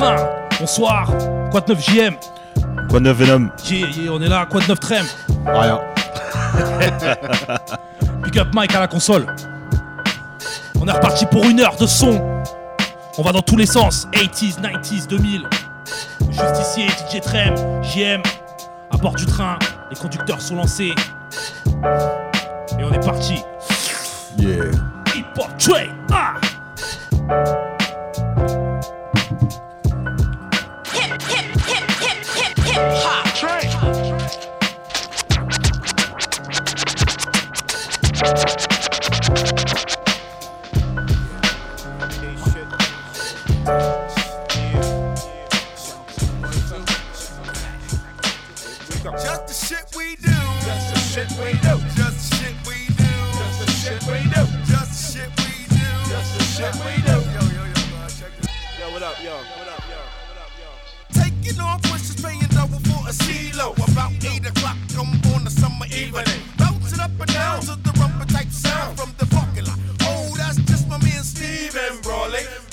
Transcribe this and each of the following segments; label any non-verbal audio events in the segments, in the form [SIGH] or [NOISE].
train. Bonsoir, quoi de 9 JM Quoi de neuf Venom? Yeah, yeah, on est là, quoi de 9 Trem? Rien. [LAUGHS] Pick up Mike à la console. On est reparti pour une heure de son. On va dans tous les sens. 80s, 90s, 2000. Justicier, DJ Trem, JM. À bord du train, les conducteurs sont lancés. Et on est parti. Yeah. Hip Hop Train. Ah hip, hip, summer. Bouncing up and down to the rumble type sound from the parking lot. Oh, that's just my man Steven Brawley.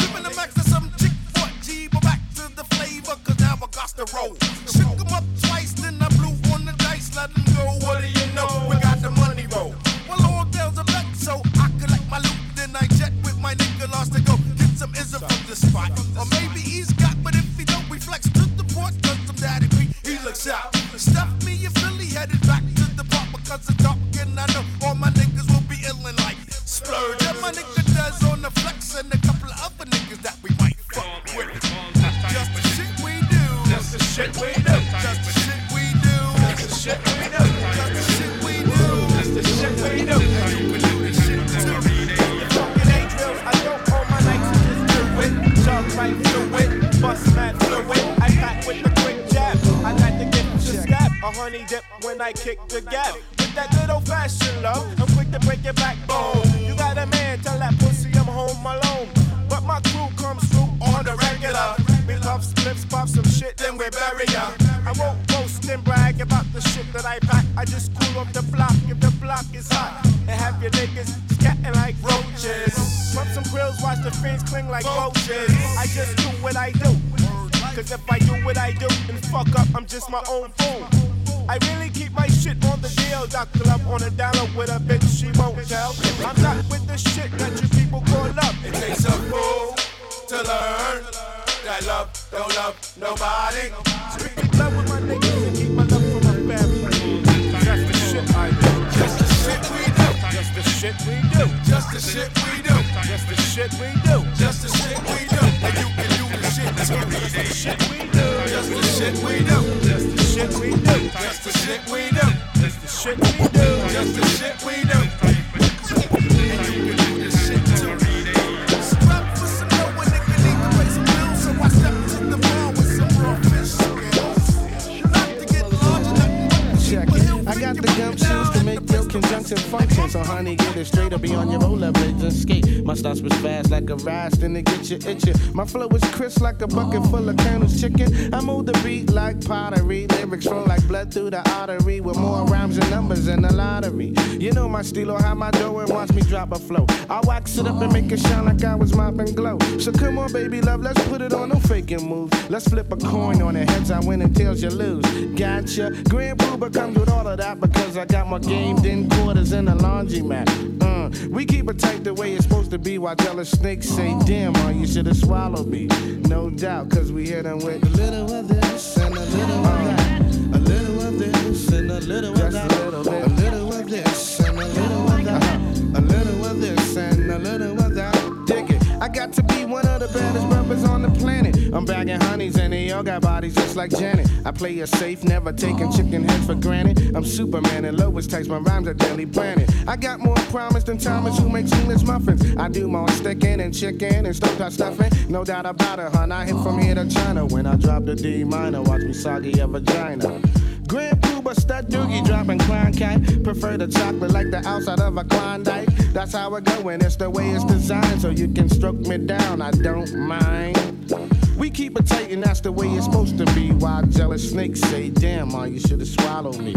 Starts was fast like a rise, then it get you itching. My flow is crisp like a bucket full of Colonel's chicken. I move the beat like pottery. Lyrics flow like blood through the artery with more rhymes and numbers than the lottery. You know my stilo, how my dough and watch me drop a flow. I wax it up and make it shine like I was mopping glow. So come on, baby love, let's put it on, no faking moves. Let's flip a coin on it, heads I win and tails you lose. Gotcha. Grand Puba comes with all of that because I got more game than quarters in a laundromat. Mm. Uh, we keep it tight the way it's supposed to be while jealous snakes say, damn, oh, you should have swallowed me. No doubt, cause we hit them with a little of this and a little of that. A little of this and a little of that. A little, bit. a little of this and a little of that. A little of this and a little of that. Dig it. I got to be one of the baddest rappers on the planet. I'm bagging honeys and they all got bodies just like Janet. I play it safe, never taking chicken heads for granted. I'm Superman and Lois takes my rhymes are daily planet. I got more promise than Thomas who makes English muffins. I do more sticking and chicken and stuff stovetop stuffing. No doubt about it, hun. I hit from here to China when I drop the D minor. Watch me soggy a vagina. Grand Puba stud doogie dropping Klein cat. Prefer the chocolate like the outside of a Klondike. That's how it go, and it's the way it's designed. So you can stroke me down, I don't mind. We keep it tight, and that's the way it's supposed to be. While jealous snakes say, Damn, ma, you should have swallowed me.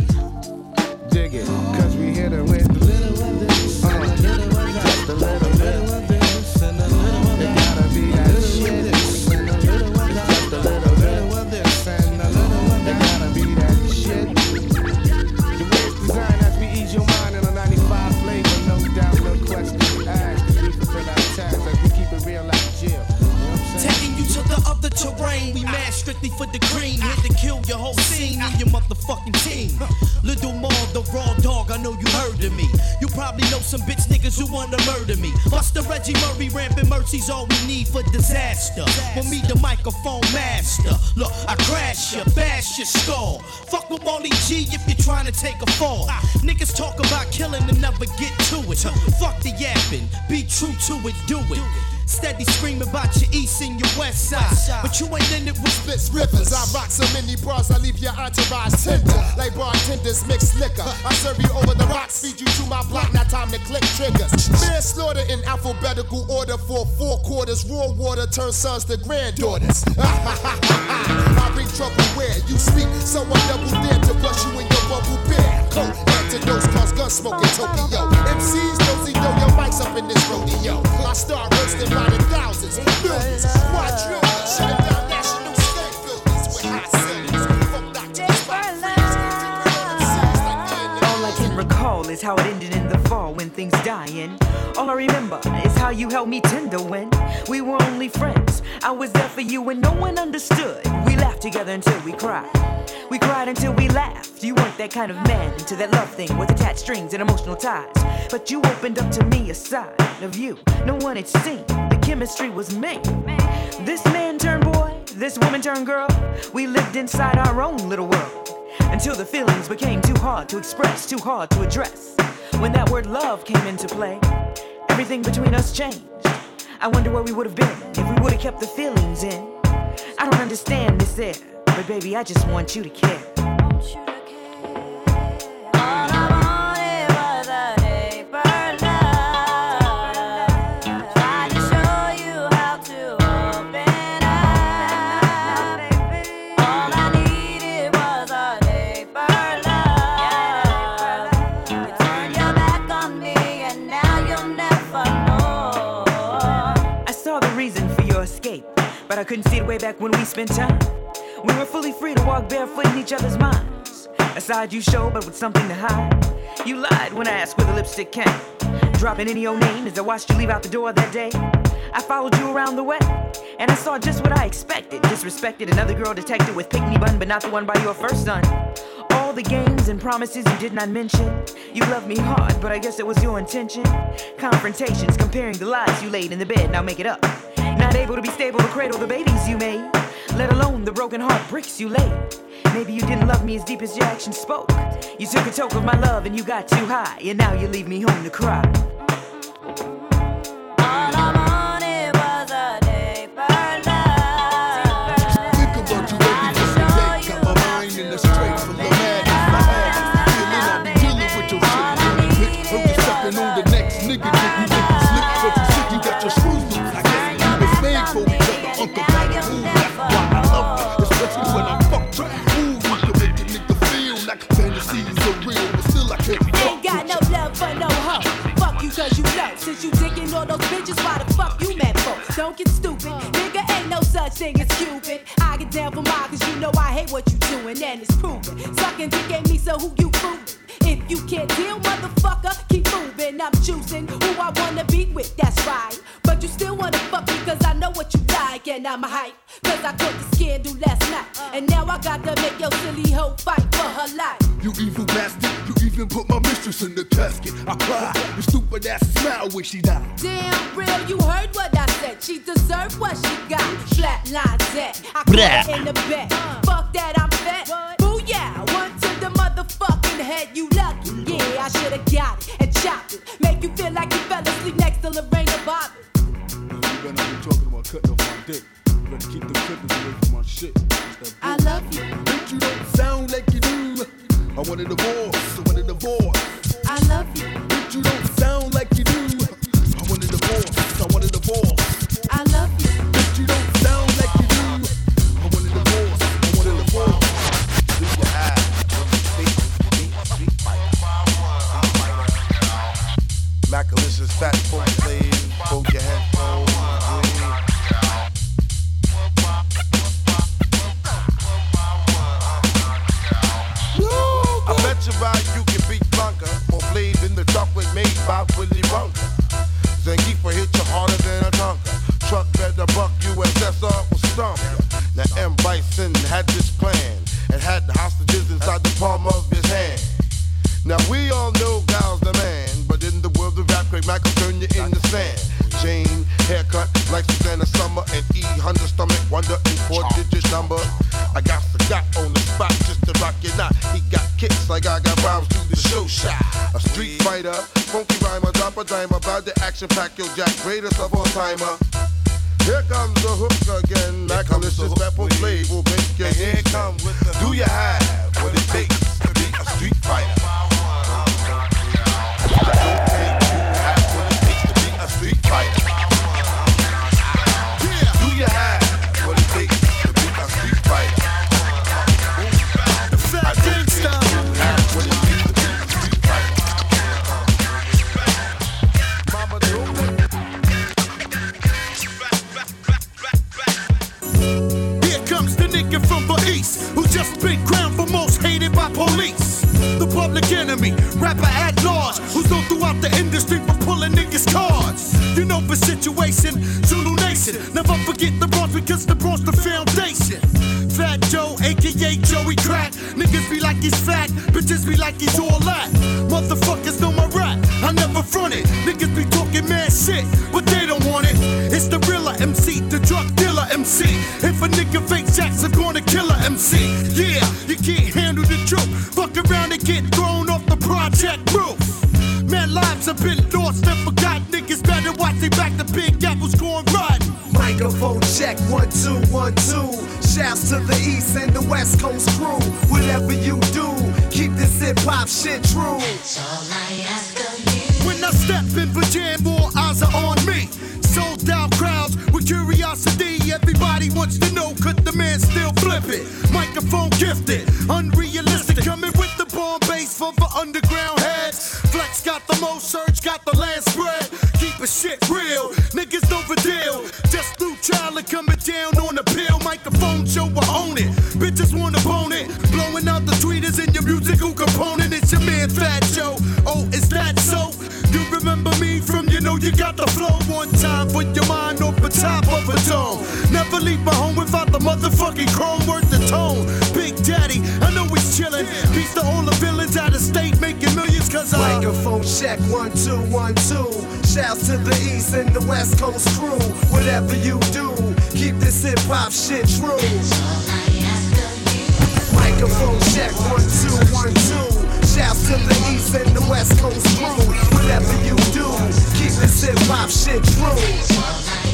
Dig it, cause we hit it with a little of this, uh, just a little bit It gotta be that shit. Disaster. For me, the microphone master. Look, I crash you, bash your skull. Fuck with Molly G if you're trying to take a fall. Niggas talk about killing and never get to it. Fuck the yapping, be true to it, do it. Steady screaming about your east and your west side. But you ain't in it with Splits rivers, I rock so many bras, I leave your entourage tender. Like bartenders mix liquor. I serve you quarters. Water turns sons to granddaughters. [LAUGHS] I bring trouble where you speak, so I double dare to brush you in your bubble bear. Coat antidotes cause gun smoke in Tokyo. MCs don't see know your mics up in this rodeo. I start roasting by the thousands, millions, quadrillions, shutting down national state buildings with high ceilings. Folk doctors, rock freaks, MCs like me and the All I can recall is how it ended in the fall when things dying. All I remember is how you held me tender you and no one understood. We laughed together until we cried. We cried until we laughed. You weren't that kind of man into that love thing with attached strings and emotional ties. But you opened up to me a side of you no one had seen. The chemistry was me. This man turned boy, this woman turned girl. We lived inside our own little world until the feelings became too hard to express, too hard to address. When that word love came into play, everything between us changed. I wonder where we would have been if we would have kept the feelings in. I don't understand this air, but baby, I just want you to care. Couldn't see it way back when we spent time. We were fully free to walk barefoot in each other's minds. A side you showed, but with something to hide. You lied when I asked where the lipstick came. Dropping any old name as I watched you leave out the door that day. I followed you around the way, and I saw just what I expected. Disrespected another girl detected with pick me bun, but not the one by your first son. All the games and promises you did not mention. You loved me hard, but I guess it was your intention. Confrontations, comparing the lies you laid in the bed, now make it up. Not able to be stable to cradle the babies you made, let alone the broken heart bricks you laid. Maybe you didn't love me as deep as your actions spoke. You took a toke of my love and you got too high, and now you leave me home to cry. Don't get stupid. Nigga, ain't no such thing as Cupid. I get down for mine cause you know I hate what you doing and it's proven. Sucking dick ain't me, so who you fooling? If you can't deal, motherfucker, keep moving. I'm choosing who I wanna be with, that's right. But you still wanna fuck me cause I know what you like and I'm hype. Cause I caught the scandal last night. And now I got to make your silly hoe fight for her life. You evil bastard, you even put my mistress in the casket. I cry, your stupid ass smile when she died. Damn real, you heard what I said. She deserved what she got. Flatline dead. I Bruh. caught in the bed. Fuck that, I'm fat. Booyah, one to the motherfucking head. You lucky, yeah, I should've got it and chopped it. Make you feel like you fell asleep next to. You better not be talking about cutting off my dick. You better keep the clippers away from my shit. I love you. But you don't sound like you do. I want a divorce. I want a divorce. I love you. But you don't Macalicious fat folk slave, hold your headphones. I bet you buy you can beat Blanka or Flav in the chocolate made by Willy Wonka. Zangief hit you harder than a Tonka. Truck better buck USSR was stomp. Now M. Bison had this plan and had the hostages inside the palm of his hand. Now we all know Guile's the man, the rap, Craig Michael turn you in the sand. Chain, haircut, like Susanna Summer, and E Honda stomach, wonder in four digit number. I got forgot on the spot just to rock your knot. He got kicks like I got rhymes to the show shot. A street fighter, funky rhymer, drop a dime about the action pack, yo Jack, greatest of all timer. Here comes the hook again. Macalicious pepper flame will make your head come with the. Do your have leave my home without the motherfucking chrome worth the tone. Big Daddy, I know he's chillin'. Beats to all the villains out of state making millions cause I. Microphone check, one, two, one, two. Shouts to the east and the west coast crew. Whatever you do, keep this hip hop shit true. Microphone check, one, two, one, two. Shouts to the east and the west coast crew. Whatever you do, keep this hip hop shit true.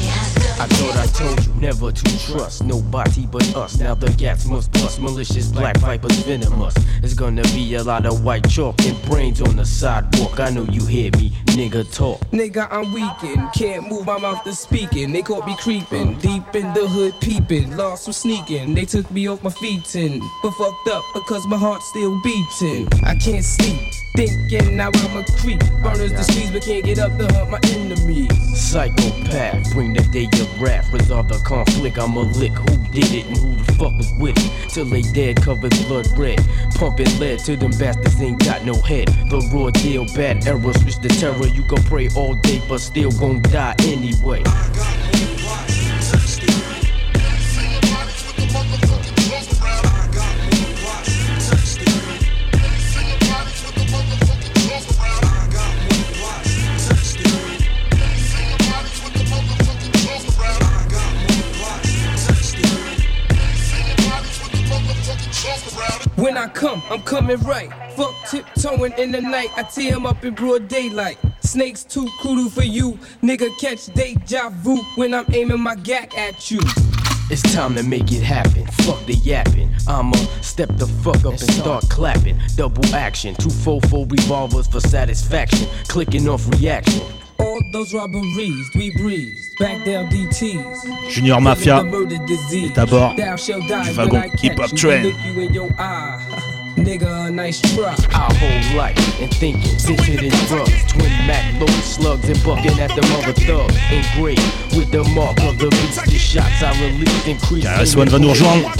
I thought I told you never to trust nobody but us. Now the gats must bust. Malicious black vipers venomous. It's gonna be a lot of white chalk and brains on the sidewalk. I know you hear me, nigga talk. Nigga, I'm weakened. Can't move my mouth to speaking. They caught me creeping. Deep in the hood peeping. Lost from sneaking. They took me off my feet and but fucked up because my heart's still beating. I can't sleep. Thinking now I'm a creep. Burners the streets but can't get up to hunt my enemies. Psychopath, bring the day rap. Resolve the conflict. I'ma lick. Who did it and who the fuck was with it? Till they dead, covered blood red. Pumping lead to them bastards ain't got no head. The raw deal, bad era, switch the terror. You can pray all day, but still gon' die anyway. I'm coming right. Fuck tiptoeing in the night. I tear him up in broad daylight. Snakes too cruel for you. Nigga catch deja vu when I'm aiming my gack at you. It's time to make it happen. Fuck the yapping. I'ma step the fuck up and start clapping. Double action. Two four four revolvers for satisfaction. Clicking off reaction. All those robberies, we breeze. Back down DTs. Junior Mafia est à bord du wagon Hip Hop Train. Nigga, a nice truck. Our whole life and thinking, sitting in drugs. Twin Mac, loaded slugs and bucking at the mother thug. Engraved with the mark of the beast. The shots I release increase. Yes, one va nous rejoindre.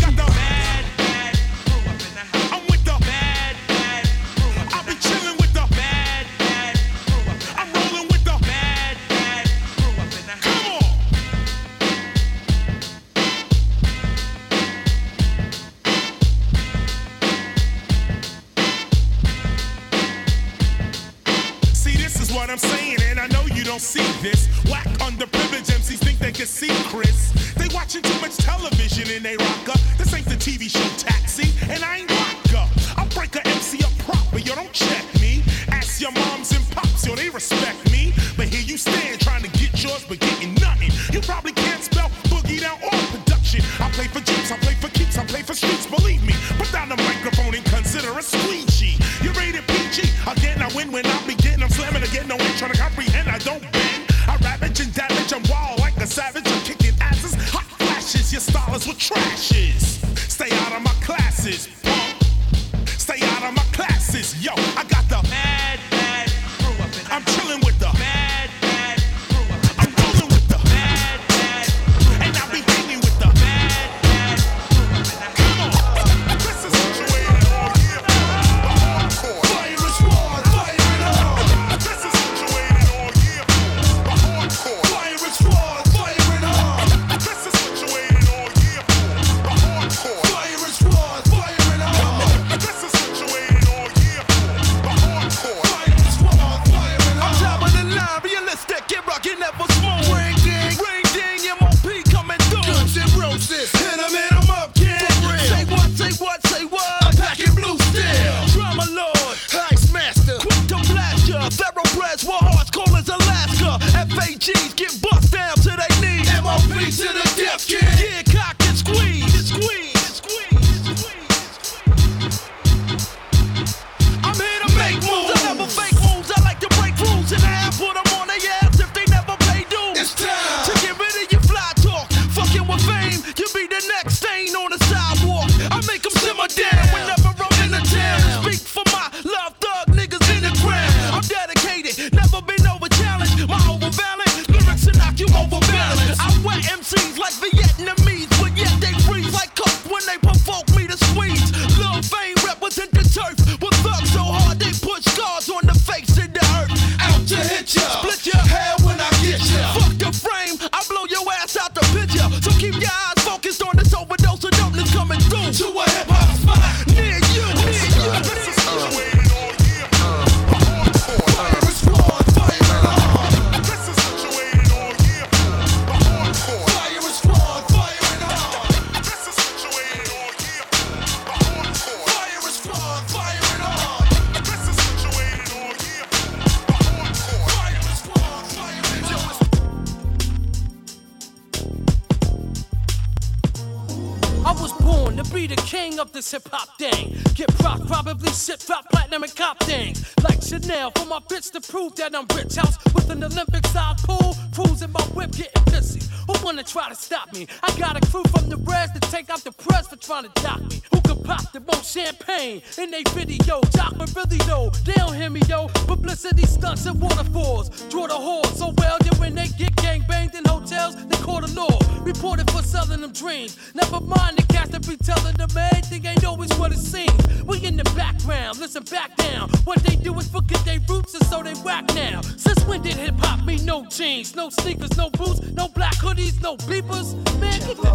that I'm rich house with an Olympic sized pool, cruising my whip, getting pissy. Who wanna try to stop me? I got a crew from the rest to take out the press for trying to dock me nigga pop the most champagne in they video. Doc, but really though, they don't hear me yo. Publicity stunts and waterfalls. Draw the whores so well, yeah, when they get gang banged in hotels, they call the law. Reported for selling them dreams. Never mind the cats that be telling them anything ain't always what it seems. We in the background, listen back down. What they do is forget their roots and so they whack now. Since when did hip hop mean no jeans, no sneakers, no boots, no black hoodies, no bleepers? Man, get the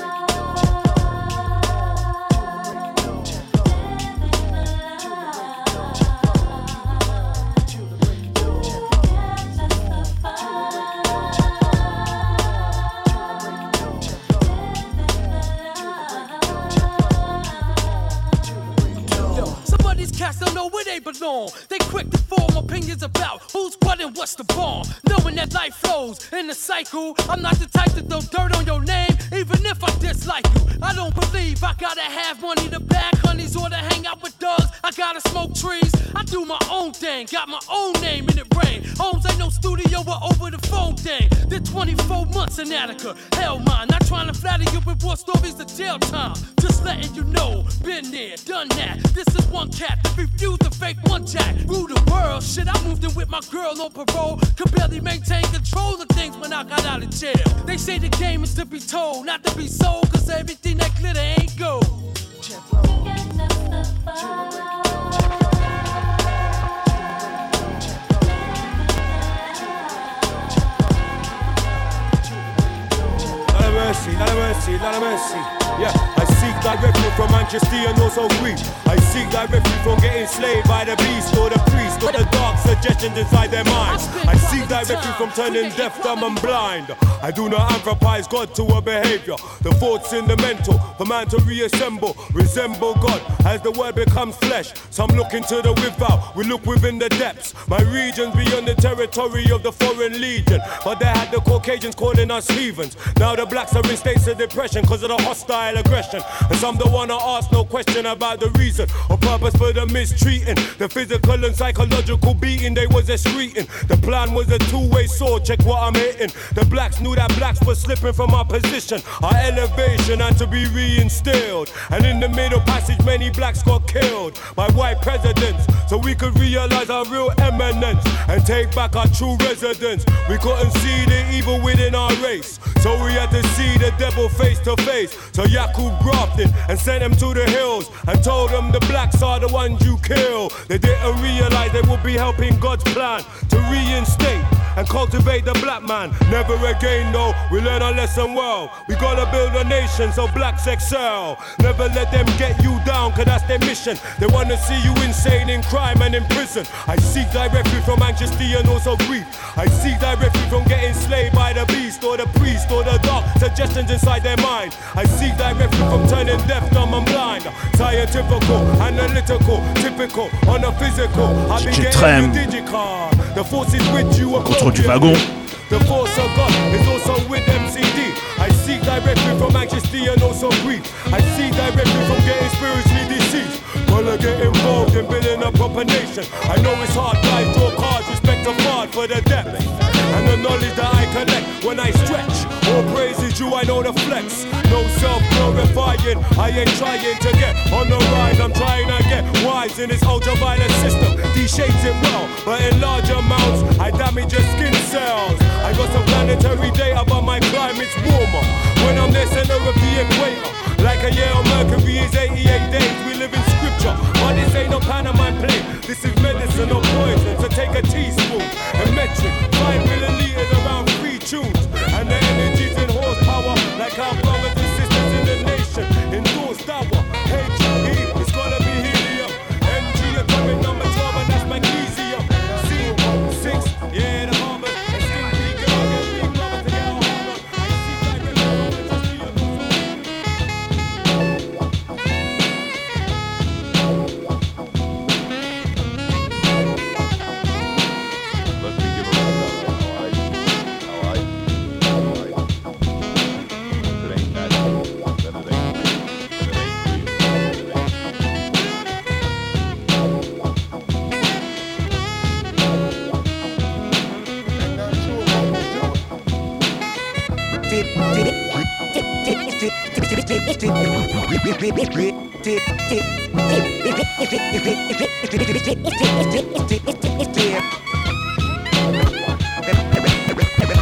dick. Know where they belong. They quick to form opinions about who's what and what's the bomb. Knowing that life flows in a cycle. I'm not the type to throw dirt on your name, even if I dislike you. I don't believe I gotta have money to back honeys or to hang out with dogs. I gotta smoke trees. I do my own thing, got my own name in it rain. Homes ain't no studio or over the phone thing. Did 24 months in Attica. Hell mine, not trying to flatter you with war stories of jail time. Just letting you know, been there, done that. This is one cat that refused to fake one jack. Rule the world, shit. I moved in with my girl on parole. Could barely maintain control of things when I got out of jail. They say the game is to be told, not to be sold, cause everything that glitter ain't gold. Lot of mercy, lot of mercy, lot of mercy. Yeah, I seek refuge from Manchester and also grief. I seek refuge from getting slayed by the beast or the priest or the dark suggestions inside their minds. I seek refuge from turning deaf, dumb, and blind. I do not anthropize God to a behavior. The thoughts in the mental, for man to reassemble, resemble God as the word becomes flesh. Some look into the without, we look within the depths. My regions beyond the territory of the foreign legion. But they had the Caucasians calling us heathens. Now the blacks are in states of depression because of the hostile aggression. And some don't wanna ask no question about the reason or purpose for the mistreating. The physical and psychological beating they was excreting. The plan was a two-way sword, check what I'm hitting. The blacks knew that blacks were slipping from our position, our elevation had to be reinstilled. And in the middle passage, many blacks got killed by white presidents. So we could realize our real eminence and take back our true residence. We couldn't see the evil within our race. So we had to see the devil face to face. So Yakub grafted and sent them to the hills and told them the blacks are the ones you kill. They didn't realize they would be helping God's plan to reinstate and cultivate the black man. Never again, though, we learn our lesson well. We gotta build a nation so blacks excel. Never let them get you down, cause that's their mission. They wanna see you insane in crime and in prison. I seek thy refuge from anxiety and also grief. I seek thy refuge from getting slayed by the beast or the priest or the dark suggestions inside their mind. I seek thy refuge from turning deaf, dumb, and blind. Scientifical, analytical, typical, on a physical. I've been DJ getting Trem. you digicar. The force is with you, Contrôle du wagon. the force of God is also with MCD. I seek refuge from anxiety and also grief. I seek refuge from getting spiritually deceased. Wanna get involved in building a proper nation. I know it's hard, guys, fard for the depth. And the knowledge that I collect when I stretch. All praise is you, I know the flex. No self glorifying, I ain't trying to get on the rise. I'm trying to get wise in this ultraviolet system. These shades it well, but in large amounts, I damage your skin cells. I got some planetary data, but my climate's warmer. When I'm there, center of the equator. Like a year on Mercury is 88 days, we live in scripture. But this ain't no Panama play. This is medicine, no poison. So take a teaspoon, a metric, 5 milliliters around three tunes. And the energy's in horsepower, like our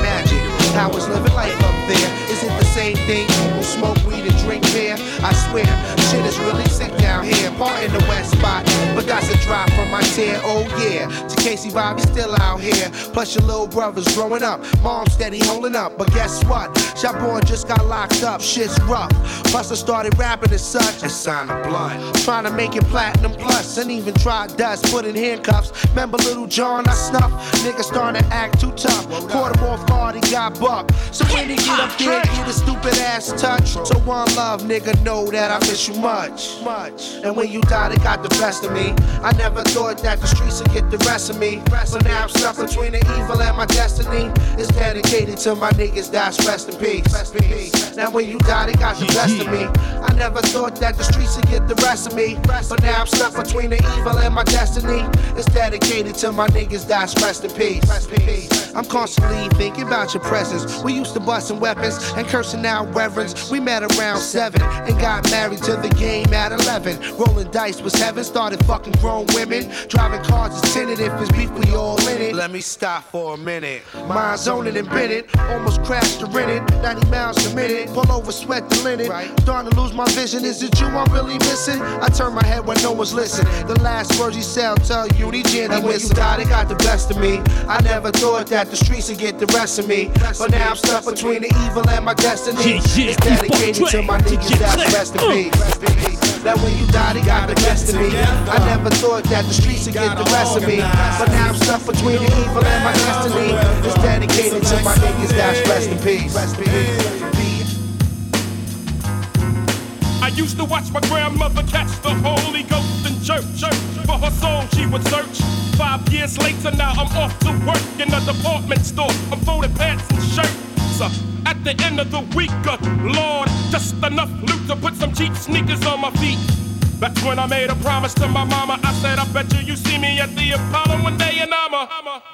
Magic. How is living life up there? Is it the same thing? Smoke weed and drink beer. I swear, shit is really sick down here. Part in the west spot, but that's a drive from my tear, oh yeah. To Casey Bobby still out here. Plus your little brother's growing up. Mom steady holding up. But guess what? Shot boy just got locked up. Shit's rough. Plus I started rapping as such. A sign of blood. Trying to make it platinum plus. And even tried dust. Put in handcuffs. Remember little John I snuffed? Niggas starting to act too tough. Caught him off he got bucked. So when he get up there, get a stupid ass touch. So one love, nigga, know that I miss you much. Much. And when you died, it got the best of me. I never thought that the streets would get the rest of me. But now I'm stuck between the evil and my destiny. It's dedicated to my niggas that's rest in peace. Rest in peace. Now when you died, it got the best of me. I never thought that the streets would get the rest of me. But now I'm stuck between the evil and my destiny. It's dedicated to my niggas that's rest in peace. Rest in peace. I'm constantly thinking about your presence. We used to busting weapons and cursing out reverends. We met around seven and got married to the game at 11. Rolling dice was heaven, started fucking grown women. Driving cars is tinted if it's beef, we all in it. Let me stop for a minute. Mind zoning and bit it. Almost crashed to rent it. 90 miles a minute. Pull over, sweat the linen. Starting to lose my vision. Is it you I'm really missing? I turn my head when no one's listening. The last words he said, I'll tell you, he Jenny when you died, it got the best of me. I never thought that the streets would get the rest of me. But now I'm stuck between the evil and my destiny. Yeah, yeah, It's dedicated to my niggas that's rest in peace. That when you died, it got the best of me. I never thought that the streets would get the rest of me. But now I'm stuck between the evil and my destiny. It's dedicated to my niggas that's rest in peace. Rest in peace. I used to watch my grandmother catch the Holy Ghost in church. For her soul, she would search. Five years later, now I'm off to work in a department store. I'm folding pants and shirts. Uh, At the end of the week, uh, Lord, just enough loot to put some cheap sneakers on my feet. That's when I made a promise to my mama. I said, I bet you you see me at the Apollo one day and I'ma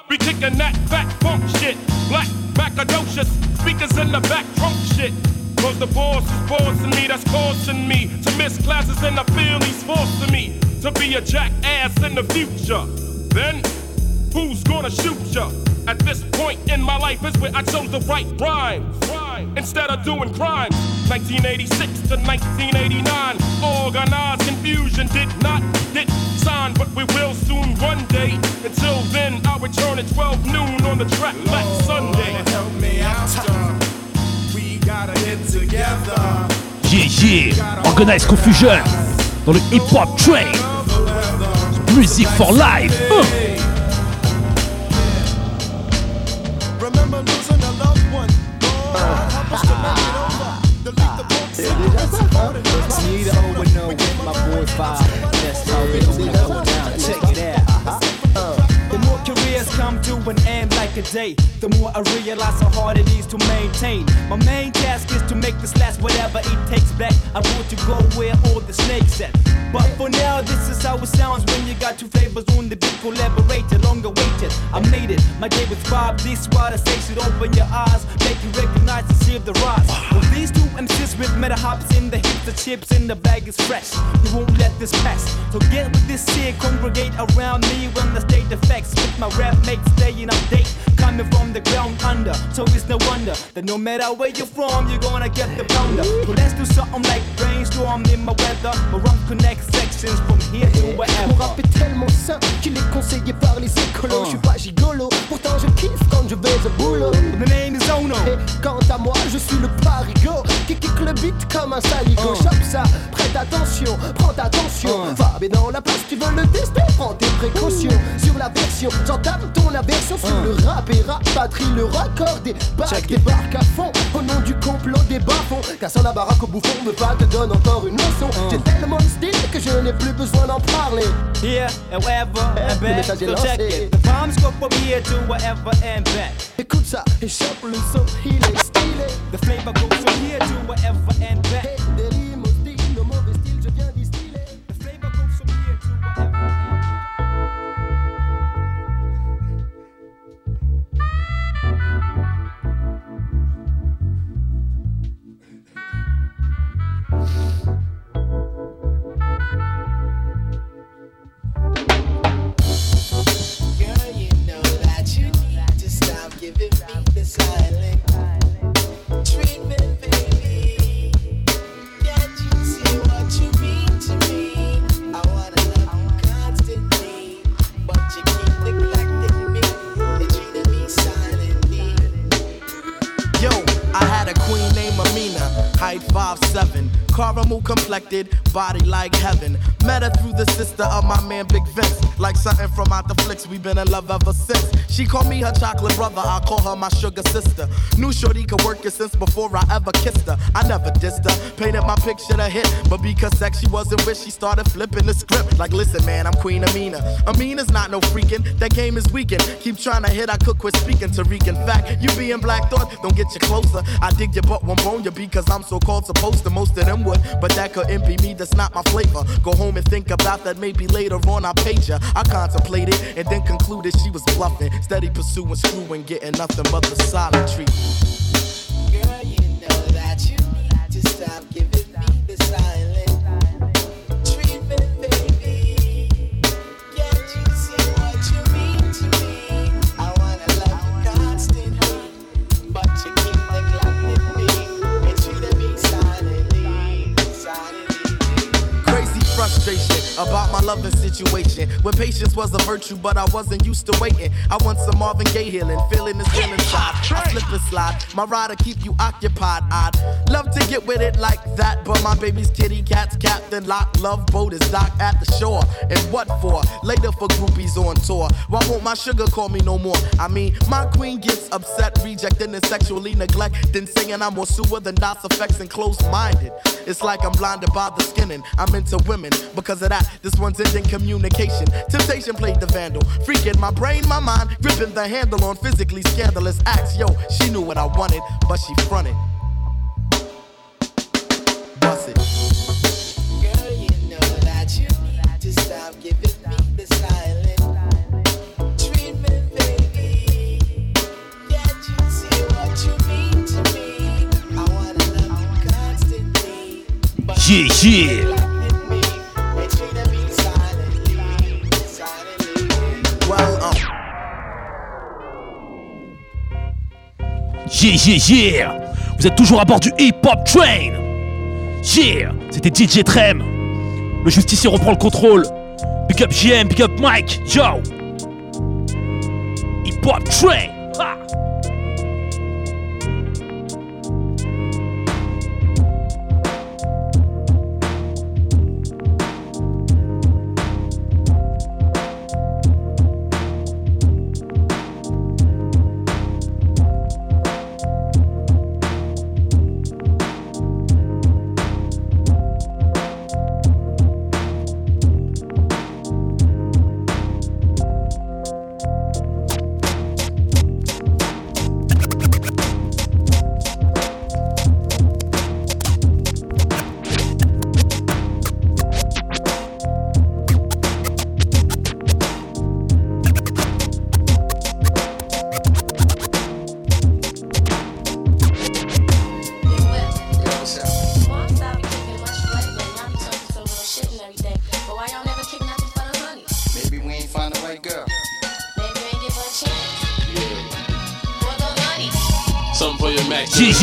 be kicking that fat funk shit. Black, macadocious, speakers in the back trunk shit. Cause the boss is bossing me, that's causing me to miss classes and I feel he's forcing me to be a jackass in the future. Then, who's gonna shoot ya? At this point in my life is where I chose to write rhymes. Instead of doing crimes. 1986 to 1989, Organized Konfusion did not get signed, but we will soon one day. Until then, I'll return at 12 noon on the track Black Sunday. Help me out, Yeah, yeah. Organized Konfusion. Dans le hip hop train. Music for life. Uh. Remember losing a loved one. Lord, help us to make it over. Delete the books. Need to open no with my boy five. That's how it day, the more I realize how hard it is to maintain. My main task is to make this last whatever it takes back. I want to go where all the snakes at. But for now, this is how it sounds when you got two flavors on the beat collaborated, longer waited. I made it, my day with Bob. This what I say should open your eyes, make you recognize and see the rise. Well, these two MCs with meta hops in the hips, the chips in the bag is fresh. You won't let this pass. So get with this here, congregate around me when the state effects with my rap mates staying update. Coming from the ground under, so it's no wonder that no matter where you're from, you're gonna get the pounder. So let's do something like brainstorm in my weather. My run connect sections from here to wherever. Mon rap est tellement sain qu'il est conseillé par les écolos. Je suis pas gigolo, pourtant je kiffe quand je vais au boulot. The name is Ono. Et quant à moi, je suis le parigo qui kick le beat comme un saligo. Uh. Chope ça, prête attention, prends attention. Fab est dans la place, tu veux le tester, prends tes précautions. Sur la version, j'entame ton aversion sur le rap et rap patrie, le record des bacs, débarque à fond. Au nom du complot des bas-fonds, cassant la baraque au bouffon, me pas te donne encore une leçon. J'ai tellement de style que je n'ai plus besoin d'en parler. Here and wherever and back. So check it. The bombs go from here to wherever and back. Écoute ça et chope le son, il est stylé. The flavor goes from here to wherever and back. Des body like heaven. Met her through the sister of my man Big Vince. Like something from out the flicks, we been in love ever since. She called me her chocolate brother, I call her my sugar sister. Knew Shorty could work it since before I ever kissed her. I never dissed her, painted my picture to hit. But because sex she wasn't with, she started flipping the script. Like, listen, man, I'm Queen Amina. Amina's not no freaking, that game is weakened. Keep trying to hit, I could quit speaking to In fact, you being black thought, don't get you closer. I dig your butt, won't bone you because I'm so called supposed to. Most of them would, but that couldn't be me, that's not my flavor. Go home and think about that, maybe later on I'll page her. I contemplated and then concluded she was bluffing. Steady pursuing, screwing, getting nothing but the silent treatment. Girl, you know that you need to stop giving situation. When patience was a virtue, but I wasn't used to waiting. I want some Marvin Gaye healing, feeling this feeling inside. I slip and slide, my ride to keep you occupied. I'd love to get with it like that, but my baby's kitty cat's captain lock. Love boat is docked at the shore. And what for? Later for groupies on tour. Why won't my sugar call me no more? I mean, my queen gets upset, rejecting and sexually neglecting, singing I'm more sewer than DOS effects and close minded. It's like I'm blinded by the skinning. I'm into women because of that. This one's ending communication. Temptation played the vandal, freaking my brain, my mind, gripping the handle on physically scandalous acts. Yo, she knew what I wanted, but she fronted. Bust it. Girl, you know that you need to stop giving me the silent treatment, baby. Yeah, yeah, yeah. Vous êtes toujours à bord du Hip Hop Train. Yeah. C'était DJ Trem. Le justicier reprend le contrôle. Big up JM, big up Mike. Yo. Hip Hop Train.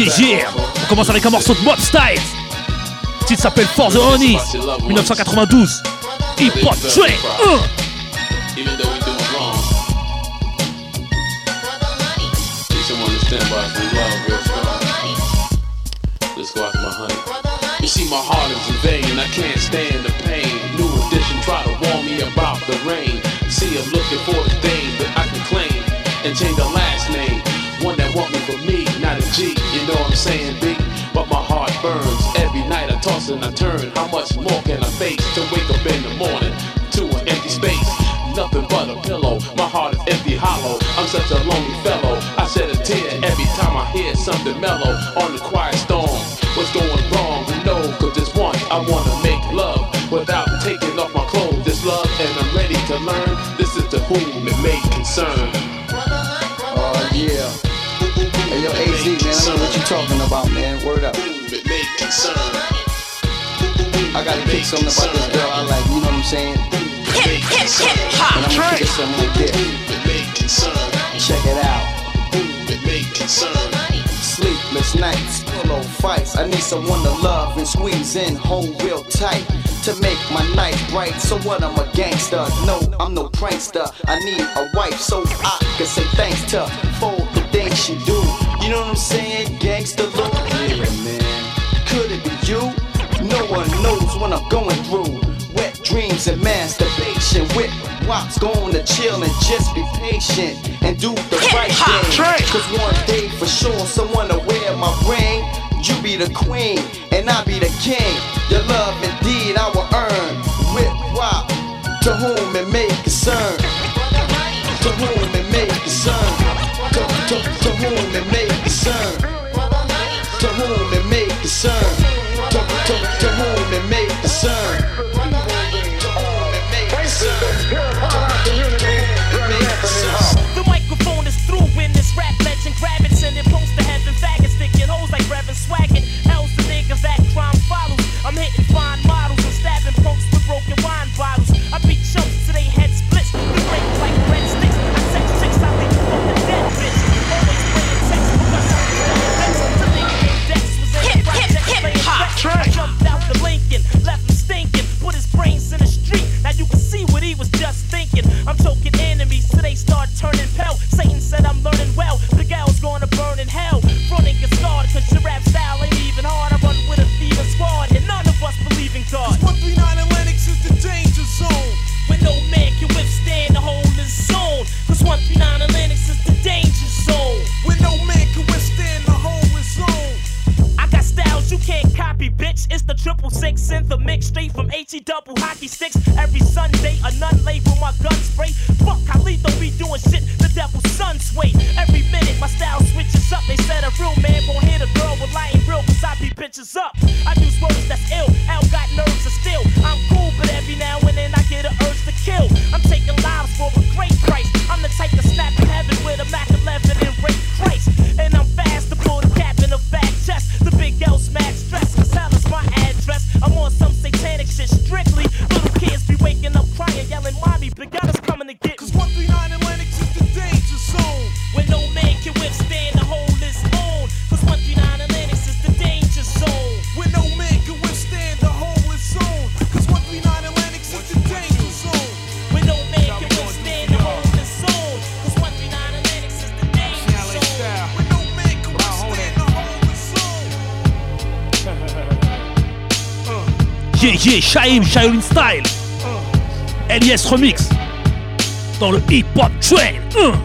Yeah. On commence avec un morceau de Mob Style. Le titre s'appelle For the Honeys. 1992. Hip Hop Train. Let's go after my honey. You see, my heart is in vain. I can't stand the pain. New edition try to warn me about the rain. See, I'm looking for a thing that I can claim and change the last name. One that want me for me, not a G. You know what I'm saying, B? But my heart burns. Every night I toss and I turn. How much more can I face to wake up in the morning to an empty space? Nothing but a pillow. My heart is empty, hollow. I'm such a lonely fellow. I shed a tear every time I hear something mellow on the quiet storm. What's going wrong? We know, cause this one, I wanna make love without taking off my clothes. This love, and I'm ready to learn. This is to whom it may concern. Oh, yeah. Hey, yo, AZ, man, I know what you talking about, man. Word up. I gotta kick something about this girl I like, you know what I'm saying? And I'm gonna kick it something like this. Check it out. Sleepless nights, pillow fights. I need someone to love and squeeze in, hold real tight. To make my night bright. So what? I'm a gangster. No, I'm no prankster. I need a wife so I can say thanks to for the things she do. You know what I'm saying? Gangster look. Yeah, man. Could it be you? No one knows what I'm going through. Wet dreams and masturbation. Whip wops going to chill and just be patient and do the right thing. Cause one day for sure someone will wear my ring. You be the queen and I be the king. Your love indeed I will earn. Whip wop to whom it may concern. [LAUGHS] To whom it may concern. To, to, to whom concern. To whom it may concern. Sway. Every minute, my style Shaim, Shaolin Style. LIS Remix. Dans le hip hop train. Uh.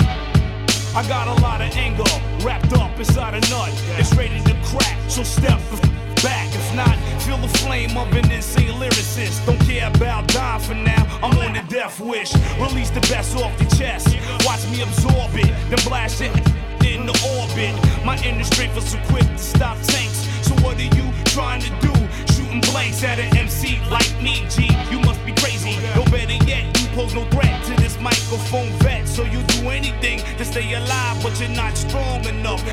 I got a lot of anger wrapped up inside a nut. It's ready to crack, so step back. If not, feel the flame of an insane lyricist. Don't care about dying for now. I'm on the death wish. Release the best off the chest. Watch me absorb it, then blast it in the orbit. My strength was so quick to stop tanks. So what are you trying to do? Shooting blanks at an MC like me, G. You must be crazy. No better yet, you pose no threat to this microphone vet. So you do anything to stay alive, but you're not strong enough.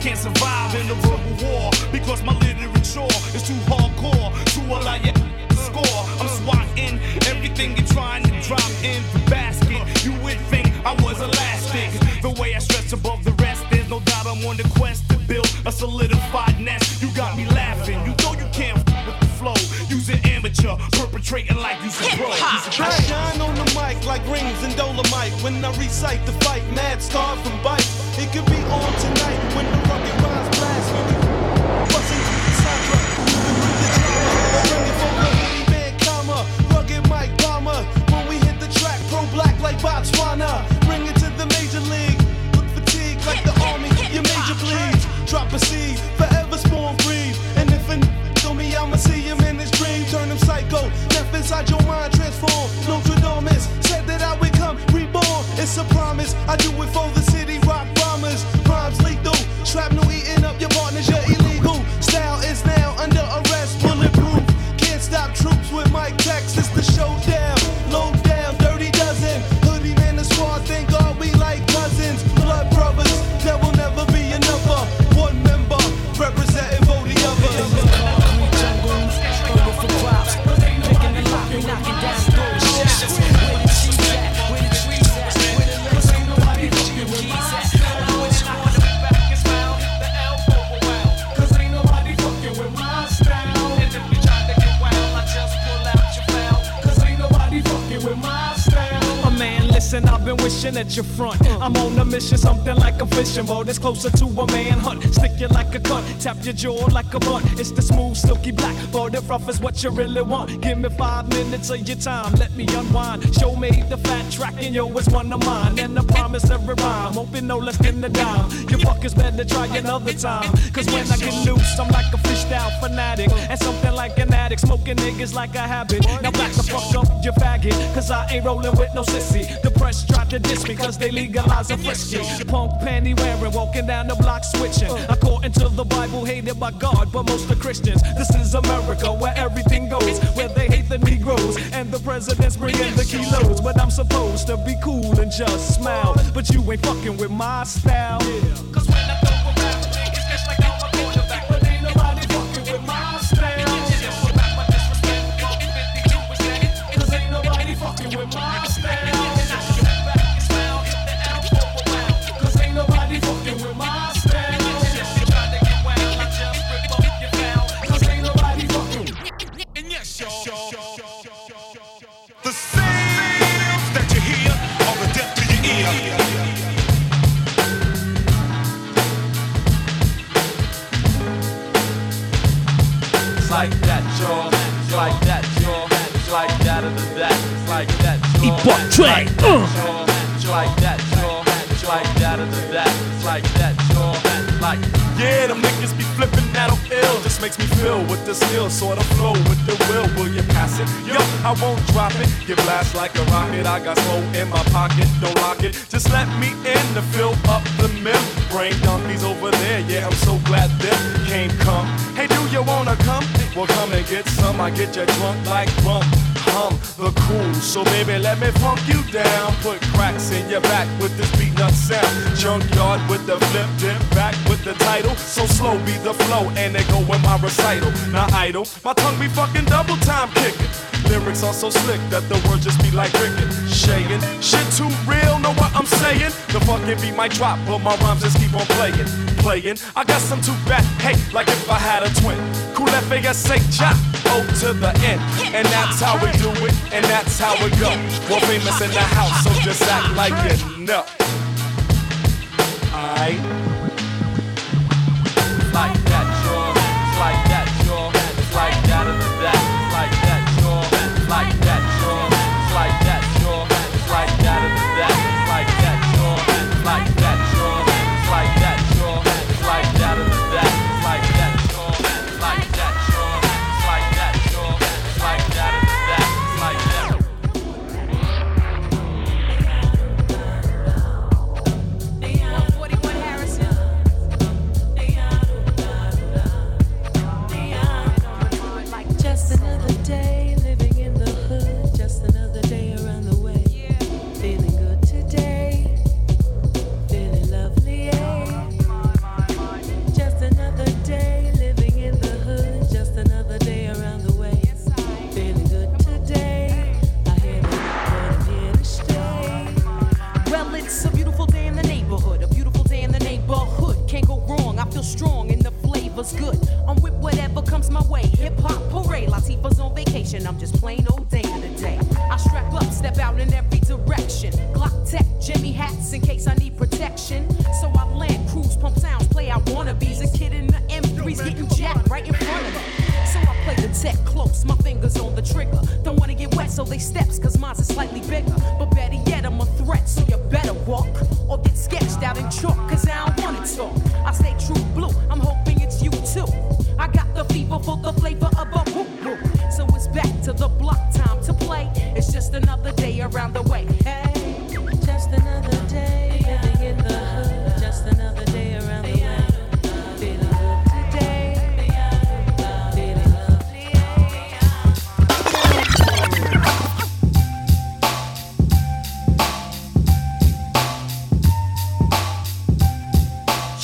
Can't survive in a verbal war because my literature is too hardcore to allow you to score. I'm swatting everything you're trying to drop in the basket. You would think I was elastic. The way I stretch above the rest, there's no doubt I'm on the quest You's a I shine on the mic like rings and dolomite when I recite the fight. Mad scar from bite. It could be on tonight when the rugged rhymes blast. You can bust into the soundtrack. The drama. It for the hoodie man, comma. Rugged mic bomber. When we hit the track, pro black like Botswana. Bring it to the major league. Look fatigued like the army. Your major bleeds. Drop a seed. Forever spawn breathe. And if a n- to me, I'ma see him in his dream. Turn him psycho. Inside your mind, transform. Notre Dame said that I would come reborn. It's a promise. I do it for the city rock bombers. Rhymes lethal. Shrapnel been wishing at your front. I'm on a mission, something like a fishing boat. It's closer to a manhunt. Stick you like a cut, tap your jaw like a blunt. It's the smooth, silky black. But if rough is what you really want, give me five minutes of your time. Let me unwind. Show me the fat track, and yo, it's one of mine. And I promise every rhyme won't be no less than a dime. You fuckers better try another time. Cause when I get loose, I'm like a fished out fanatic. And something like an addict, smoking niggas like a habit. Now back the fuck up, you faggot. Cause I ain't rolling with no sissy. The press tried to diss me cause they legalize a frisky. Punk panty wearing, walking down the block switching. According to the Bible, hated by God, but most are Christians. This is America where everything goes, where they hate the Negroes. And the president's bringing the kilos. But I'm supposed to be cool and just smile. But you ain't fucking with my style. Cause when I the skill, sort of flow with the will. Will you pass it? Yo, I won't drop it. Get blast like a rocket. I got smoke in my pocket. Don't lock it. Just let me in to fill up the mill. Brain donkeys over there. Yeah, I'm so glad them came come. Hey, do you wanna come? Well, come and get some. I get you drunk like rum. Hum the cool, so baby, let me funk you down. Put cracks in your back with this beat nut sound. Junkyard with the flip dip, back with the title. So slow be the flow, and they go with my recital. Not idle, my tongue be fucking double time kicking. Lyrics are so slick that the words just be like cricket. Shaking, shit too real, know what I'm saying? The fucking beat might drop, but my rhymes just keep on playing. Playing, I got some too bad, hey, like if I had a twin. Cool FASA chop, O to the end. And that's how we do it, and that's how it go. We're famous in the house, so just act like it. know. Alright.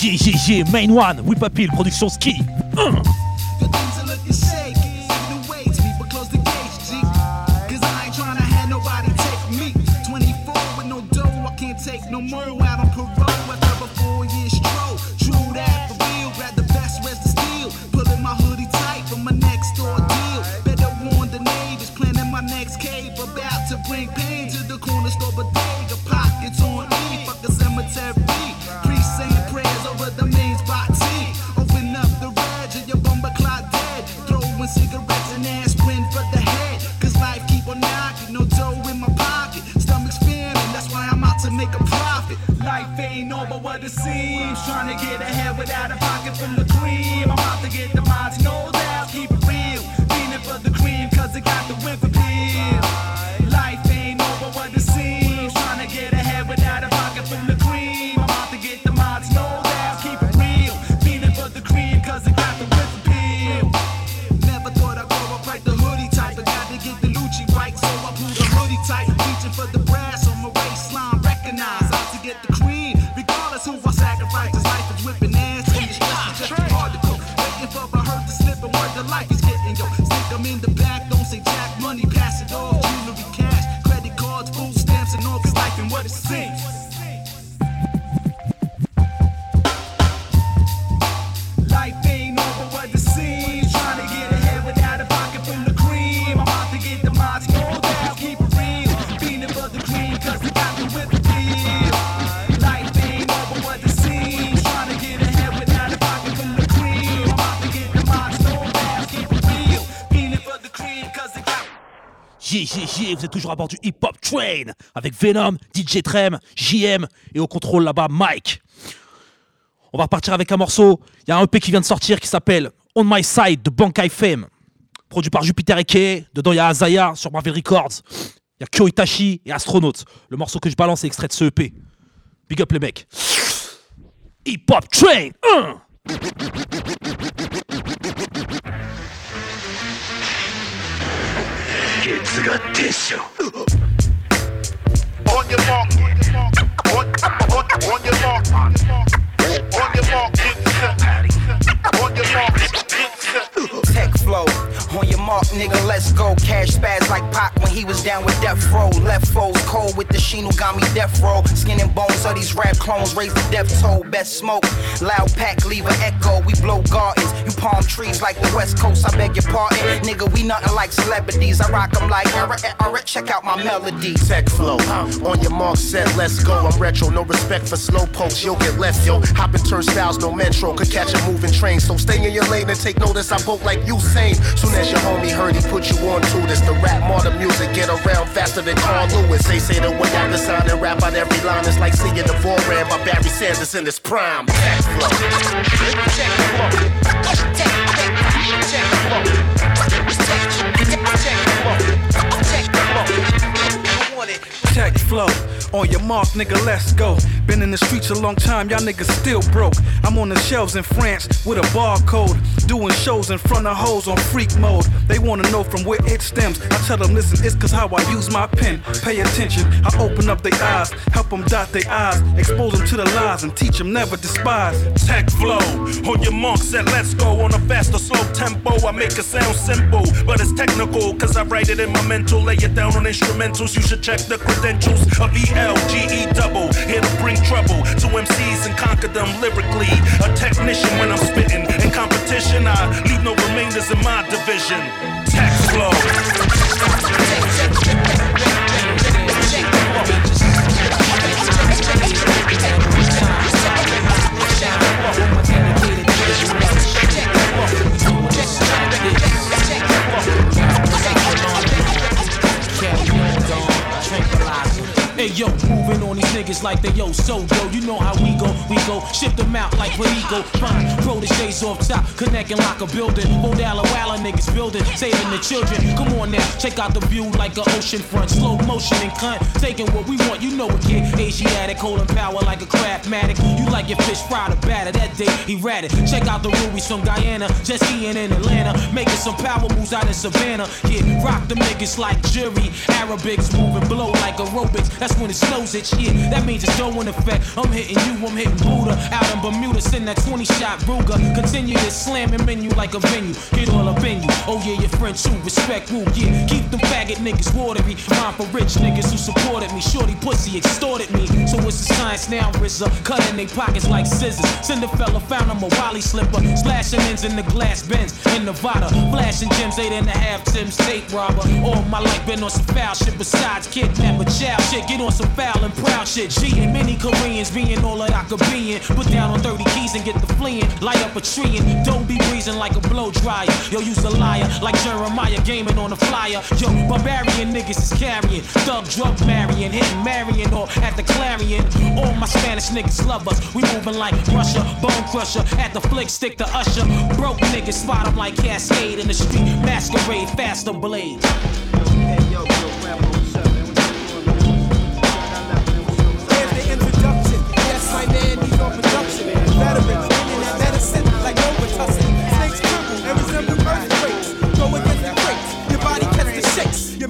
Yeah, yeah, yeah, main one, Whip Appeal, production ski. Hein. Yeah, vous êtes toujours à bord du Hip Hop Train avec Venom, DJ Trem, JM et au contrôle là-bas Mike. On va repartir avec un morceau. Il y a un EP qui vient de sortir qui s'appelle On My Side de Bankai Fame. Produit par Jupiter Eke. Dedans, il y a Azaya sur Marvel Records. Il y a Kyo Itachi et Astronaut. Le morceau que je balance est extrait de ce EP. Big up les mecs. Hip Hop Train 1 kids got tissue. On your mark, on, on, on your mark, on your mark, get set. On your mark. On your mark, nigga, let's go. Cash spaz like Pac when he was down with Death Row. Left foes cold with the Shino got me death row. Skin and bones of these rap clones raise the death toll. Best smoke. Loud pack, leave an echo. We blow gardens. You palm trees like the West Coast. I beg your pardon. Nigga, we nothing like celebrities. I rock 'em like. Eric, check out my melody. Tech flow. On your mark, set, let's go. I'm retro, no respect for slow pokes. You'll get left, yo. Hopping turnstiles, no metro. Could catch a moving train. So stay in your lane and take notice. I poke like Usain. Soon as your homie heard, he put you on to this. The rap modern music get around faster than Carl Lewis. They say the without the sound and rap out every line. It's like seeing the Voran by Barry Sanders in his prime. Tech flow. On your mark, nigga, let's go. Been in the streets a long time, y'all niggas still broke. I'm on the shelves in France with a barcode. Doing shows in front of hoes on freak mode. They wanna know from where it stems. I tell them, listen, it's cause how I use my pen. Pay attention, I open up their eyes, help them dot their eyes, expose them to the lies, and teach them never despise. Tech flow. On your mark, set, let's go. On a faster, slow tempo. I make it sound simple, but it's technical. Cause I write it in my mental. Lay it down on instrumentals. You should check the credentials of ELGE double. Here to bring trouble to MCs and conquer them lyrically. A technician when I'm spitting. In competition, I leave no remainders in my division. Tech flow. Hey yo, moving on these niggas like they yo so yo. You know how we go, we go ship them out like Perico. Fine, proteges off top, connect and lock a building. Old Alla Walla niggas building, saving the children. Come on now, check out the view like an ocean front, slow motion and cunt. Taking what we want, you know it, kid. Asiatic, holding power like a craftmatic. You like your fish fried or batter that day, he erratic. Check out the rubies from Guyana, just skiing in Atlanta, making some power moves out in Savannah. Yeah, rock the niggas like jury. Arabics moving blow like aerobics. That's when it snows it. Yeah, that means it's in effect. I'm hitting you, I'm hitting Buddha. Out in Bermuda, send that 20 shot Ruger. Continue to slam in you like a venue. Get all up in you. Oh yeah, your friend too. Respect woo. Yeah, keep them faggot niggas watery. Mine for rich niggas who supported me. Shorty pussy extorted me. So it's the science now, RZA. Cutting they pockets like scissors. Send a fella found him a Wally slipper. Slashing ends in the glass bins in Nevada. Flashing gems, eight and a half Tim's tape robber. All my life been on some foul shit besides kidnap a child shit. Get on some foul and proud shit. G and many Koreans being all that I could be in. Put down on 30 keys and get the fleeing. Light up a tree and don't be breezing like a blow dryer. Yo, use a liar like Jeremiah gaming on a flyer. Yo, barbarian niggas is carrying. Thug drug marrying, hitting marrying, or at the Clarion. All my Spanish niggas love us. We moving like Russia, bone crusher. At the flick, stick to Usher. Broke niggas spot 'em like Cascade in the street. Masquerade, faster blade. Here's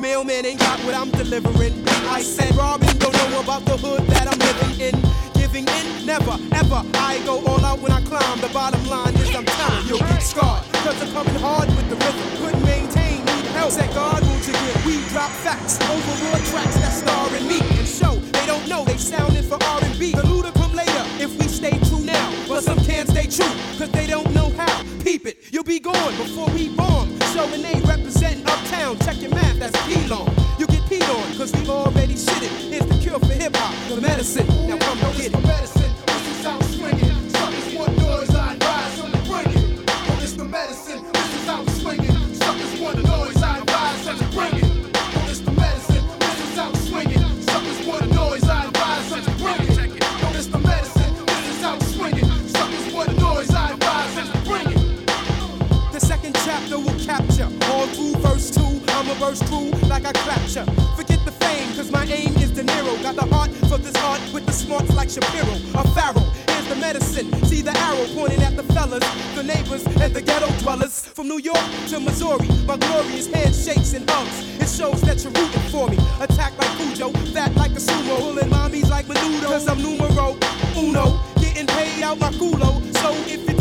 mailman ain't got what I'm delivering. I said, Robin, don't know about the hood that I'm living in. Giving in, never, ever. I go all out when I climb. The bottom line is I'm telling you'll get scarred. Cause I'm coming hard with the rhythm. Couldn't maintain, need help. Said God, won't you get? We drop facts over raw tracks that star in me and show. They don't know they sounding for R&B. The Luda come later if we stay true now. But some can't stay true cause they don't know how. Peep it, you'll be gone before we bomb. Showing they represent uptown. Check your that's P-long. You get peed on cause we already shit it. Here's the cure for hip hop, the medicine. Now come and get it. Verse true like I capture. Forget the fame, cause my aim is De Niro. Got the heart for this art with the smarts like Shapiro. A pharaoh, here's the medicine. See the arrow pointing at the fellas, the neighbors, and the ghetto dwellers. From New York to Missouri, my glorious handshakes and hugs. It shows that you're rooting for me. Attack like Cujo, fat like a sumo. Pulling mommies like Menudo, cause I'm numero uno. Getting paid out my culo. So if you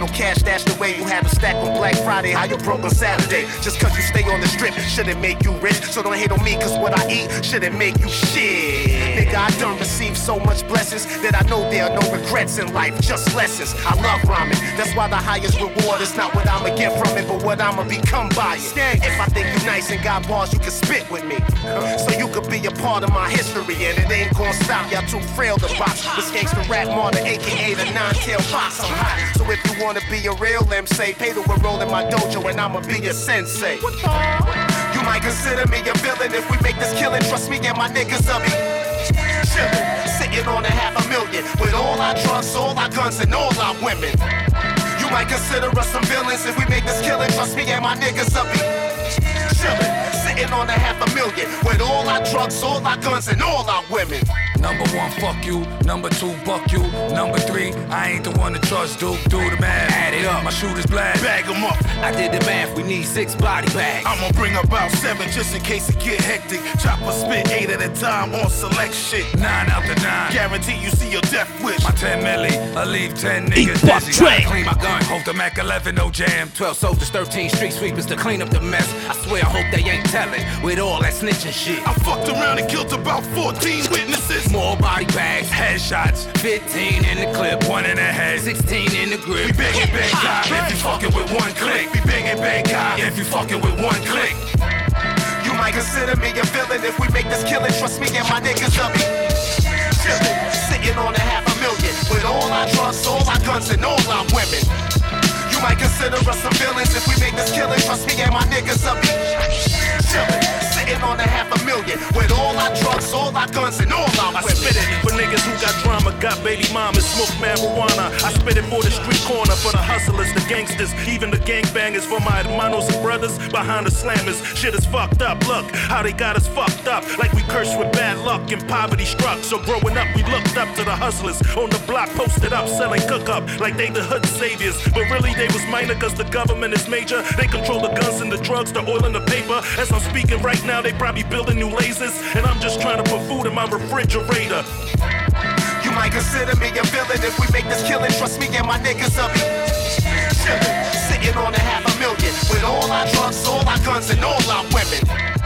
no cash that's the way You had a stack on Black Friday, how you broke on Saturday. Just cause you stay on the strip shouldn't make you rich. So don't hate on me, cause what I eat shouldn't make you shit. Nigga, I done received so much blessings that I know there are no regrets in life, just lessons. I love rhyming, that's why the highest reward is not what I'ma get from it, but what I'ma become by it. If I think you nice and got bars, you can spit with me. So you could be a part of my history, and it ain't gonna stop. Y'all too frail to box. This gangsta rap martyr, aka the nine-tail fox. I'm hot. So if you wanna be a real MC, pay to enroll in my dojo, and I'ma be your sensei. You might consider me a villain if we make this killing. Trust me, and my niggas will be chillin', sitting on a half a million with all our drugs, all our guns, and all our women. You might consider us some villains if we make this killing. Trust me, and my niggas be chillin', sitting on a half a million with all our drugs, all our guns, and all our women. Number one, fuck you. Number two, buck you. Number three, I ain't the one to trust, Duke. Do the math. Add it up. My shooters black. Bag 'em up. I did the math. We need six body bags. I'ma bring about seven just in case it get hectic. Chopper spit eight at a time on select shit. Nine out the nine. Guarantee you see your death wish. My 10 milli, I leave 10 niggas Eat dizzy. Dre. Clean my gun, hold the Mac 11, no jam. 12 soldiers, 13 street sweepers to clean up the mess. I swear, I hope they ain't telling with all that snitching shit. I fucked around and killed about 14 witnesses. More body bags, headshots, 15 in the clip, one in the head, 16 in the grip. We bang it, bang guy. If you fucking with one click, we bang it, bang guy. If you fucking with one click. You might consider me a villain if we make this killing. Trust me, and my niggas chillin', sitting on a half a million with all our drugs, all our guns, and all our women. You might consider us some villains if we make this killing. Trust me, and my niggas be chillin', sitting on a half a million. With all our drugs, all our guns, and all our I spit it for niggas who got drama, got baby mamas, smoke marijuana. I spit it for the street corner, for the hustlers, the gangsters, even the gangbangers, for my hermanos and brothers behind the slammers. Shit is fucked up, look how they got us fucked up. Like we cursed with bad luck and poverty struck. So growing up, we looked up to the hustlers on the block, posted up, selling cook up, like they the hood saviors. But really, they was minor, cause the government is major. They control the guns and the drugs, the oil and the paper. As I'm speaking right now, they probably building new lasers. And I'm just trying to put food in my refrigerator. You might consider me a villain if we make this killing. Trust me and my niggas be chillin', sitting on a half a million with all our drugs, all our guns, and all our women.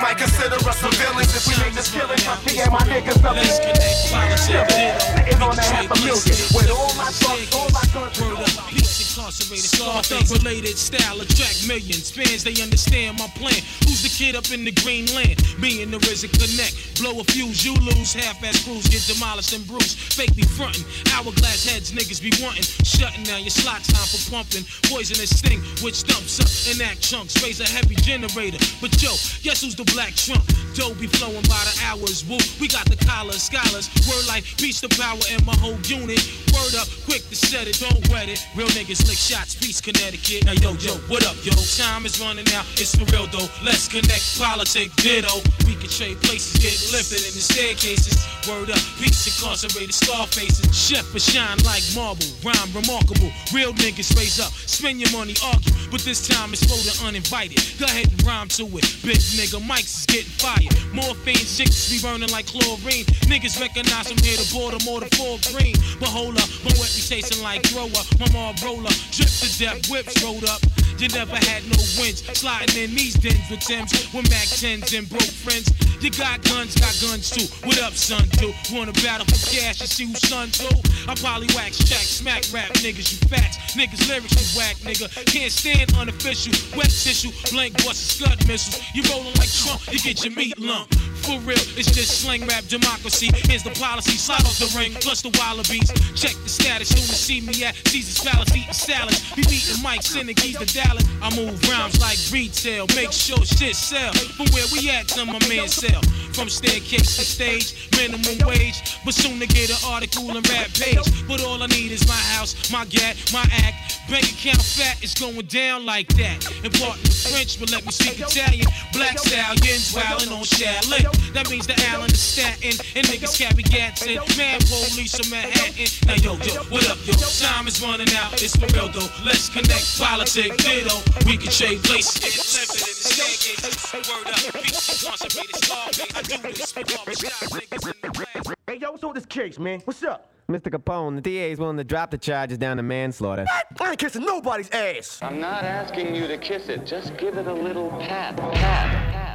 Might consider us some villains if we make this killing. Me and my niggas be chillin', sitting on a half a million with all my drugs, all our guns, and all our Incarcerated, Scarface related style attract millions. Fans, they understand my plan. Who's the kid up in the green land? Me and the RZA connect. Blow a fuse, you lose. Half-ass crews get demolished and bruised. Fake be frontin'. Hourglass heads, niggas be wantin'. Shutting down your slot time for pumping. Poisonous sting, which dumps up and act chunks. Raise a heavy generator. But yo, guess who's the black trump? Dough be flowing by the hours. Woo, we got the collars, scholars. Word like peace to power in my whole unit. Word up, quick to set it, don't wet it. Real niggas lick shots, peace, Connecticut. Now yo, yo, what up, yo? Time is running out, it's for real though. Let's connect, politic, ditto. We can trade places, get lifted in the staircases. Word up, peace, incarcerated scar faces. Chef for shine like marble, rhyme remarkable. Real niggas raise up, spend your money, argue. But this time it's for the uninvited. Go ahead and rhyme to it. Big nigga, mics is getting fired. Morphine chicks be burning like chlorine. Niggas recognize I'm here to Baltimore to full green. But hold up, my reputation like thrower. My mom roller, drip to death, whips rolled up. You never had no wins. Sliding in these dens with Timbs, with Mac 10s and broke friends. You got guns, got guns too. What up, son? Do wanna battle for cash and see who's son too? I probably wax jack, smack rap niggas, you fats. Niggas lyrics you whack, nigga. Can't stand unofficial. Wet tissue, blank bust, scud missiles. You rolling like Trump, you get your meat lump. For real, it's just slang rap democracy. Here's the policy, slide off the ring, plus the wallabies. Check the status, soon to see me at Caesar's Palace eating salads. Be beating Mike, keys to Dallas. I move rhymes like retail, make sure shit sell. From where we at to my man sell. From staircase to stage, minimum wage. But soon to get an article and rap page. But all I need is my house, my gat, my act. Bank account fat, it's going down like that. Important French, but let me speak Italian. Black stallions wildin' on Shaolin. That means the Allen is statin. And niggas carry gats in. Man, police from Manhattan. Now yo, yo, what up, yo? Time is running out, it's for real though. Let's connect, politic, ditto. We can trade places, get lifted in the staircase. Word up, beats, incarcerated, starving. I do this for barbershop niggas in the class. Hey, yo, what's up with this case, man? What's up? Mr. Capone, the DA is willing to drop the charges down to manslaughter. What? I ain't kissing nobody's ass. I'm not asking you to kiss it, just give it a little pat. pat, pat.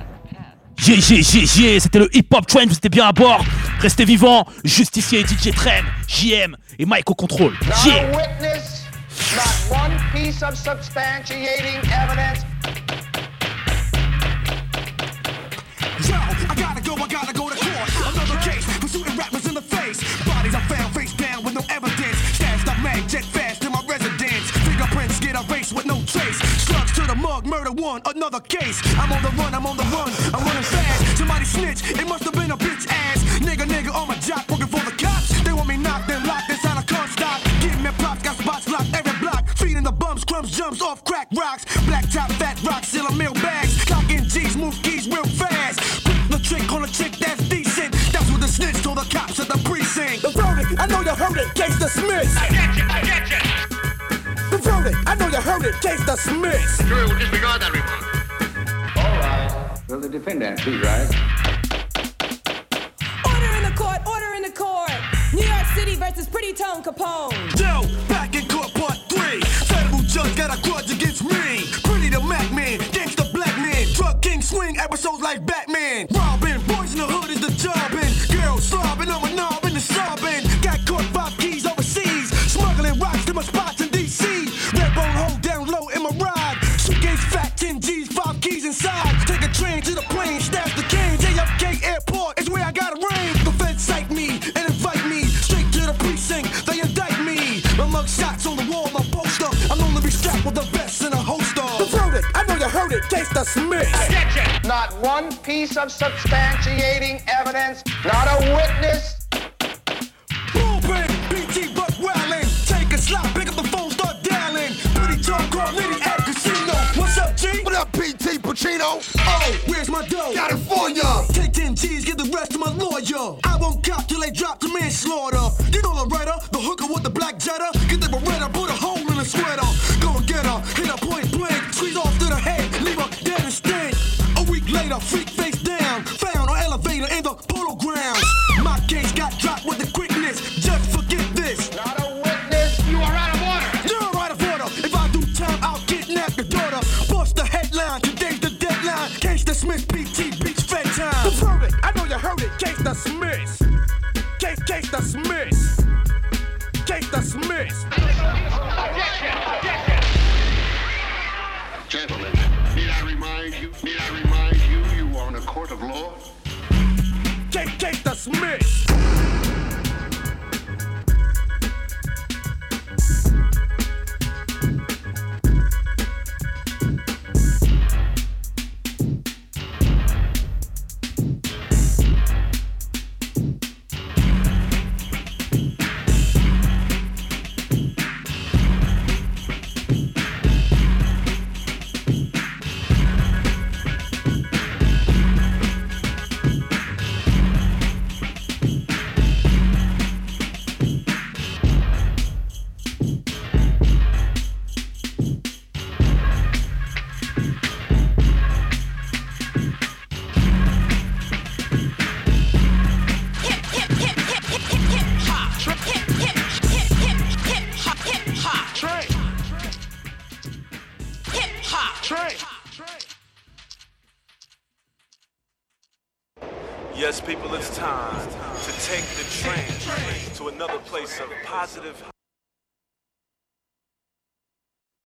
Yeah, yeah, yeah, yeah, c'était le Hip Hop Train, vous étiez bien à bord. Restez vivants, Justicier, DJ Trem, JM et Mike au contrôle. Not Yeah. a witness, not one piece of substantiating evidence. Yo, I gotta go, I gotta go to court. Another case for shooting rappers in the face. Bodies are found with no trace. Slugs to the mug, murder one, another case. I'm on the run, I'm on the run, I'm running fast. Somebody snitch, it must have been a bitch ass. Nigga, nigga on my job working for the cops. They want me knocked and locked inside a car stop. Give me props, got spots locked every block. Feeding the bums, crumbs, jumps off crack rocks. Black top, fat rocks, still a mill bags. Clocking G's, move keys real fast. Put the trick on a chick that's decent. That's what the snitch told the cops at the precinct. The verdict, I know you heard it, case dismissed. I get you, I get you. The verdict, I know you heard it, case dismissed. Jury will disregard that remark. All right. Will the defendant please rise? Order in the court, order in the court. New York City versus Pretty Tone Capone. Yo, back in court part three. Federal judge got a grudge against me. Pretty the Mac man, gangsta black man. Drug king swing episodes like Batman. Robbing, boys in the hood is the jobbing. Girls slobbing, I'm taste the smith. Not one piece of substantiating evidence, not a witness. Bullpen, BT Buck Wildin', take a slap, pick up the phone, start dialing. Pretty talk, call Liddy at casino. What's up, G? What up, BT Pacino? Oh, where's my dough? Got it for ya. Take 10 G's, get the rest of my lawyer. I won't cop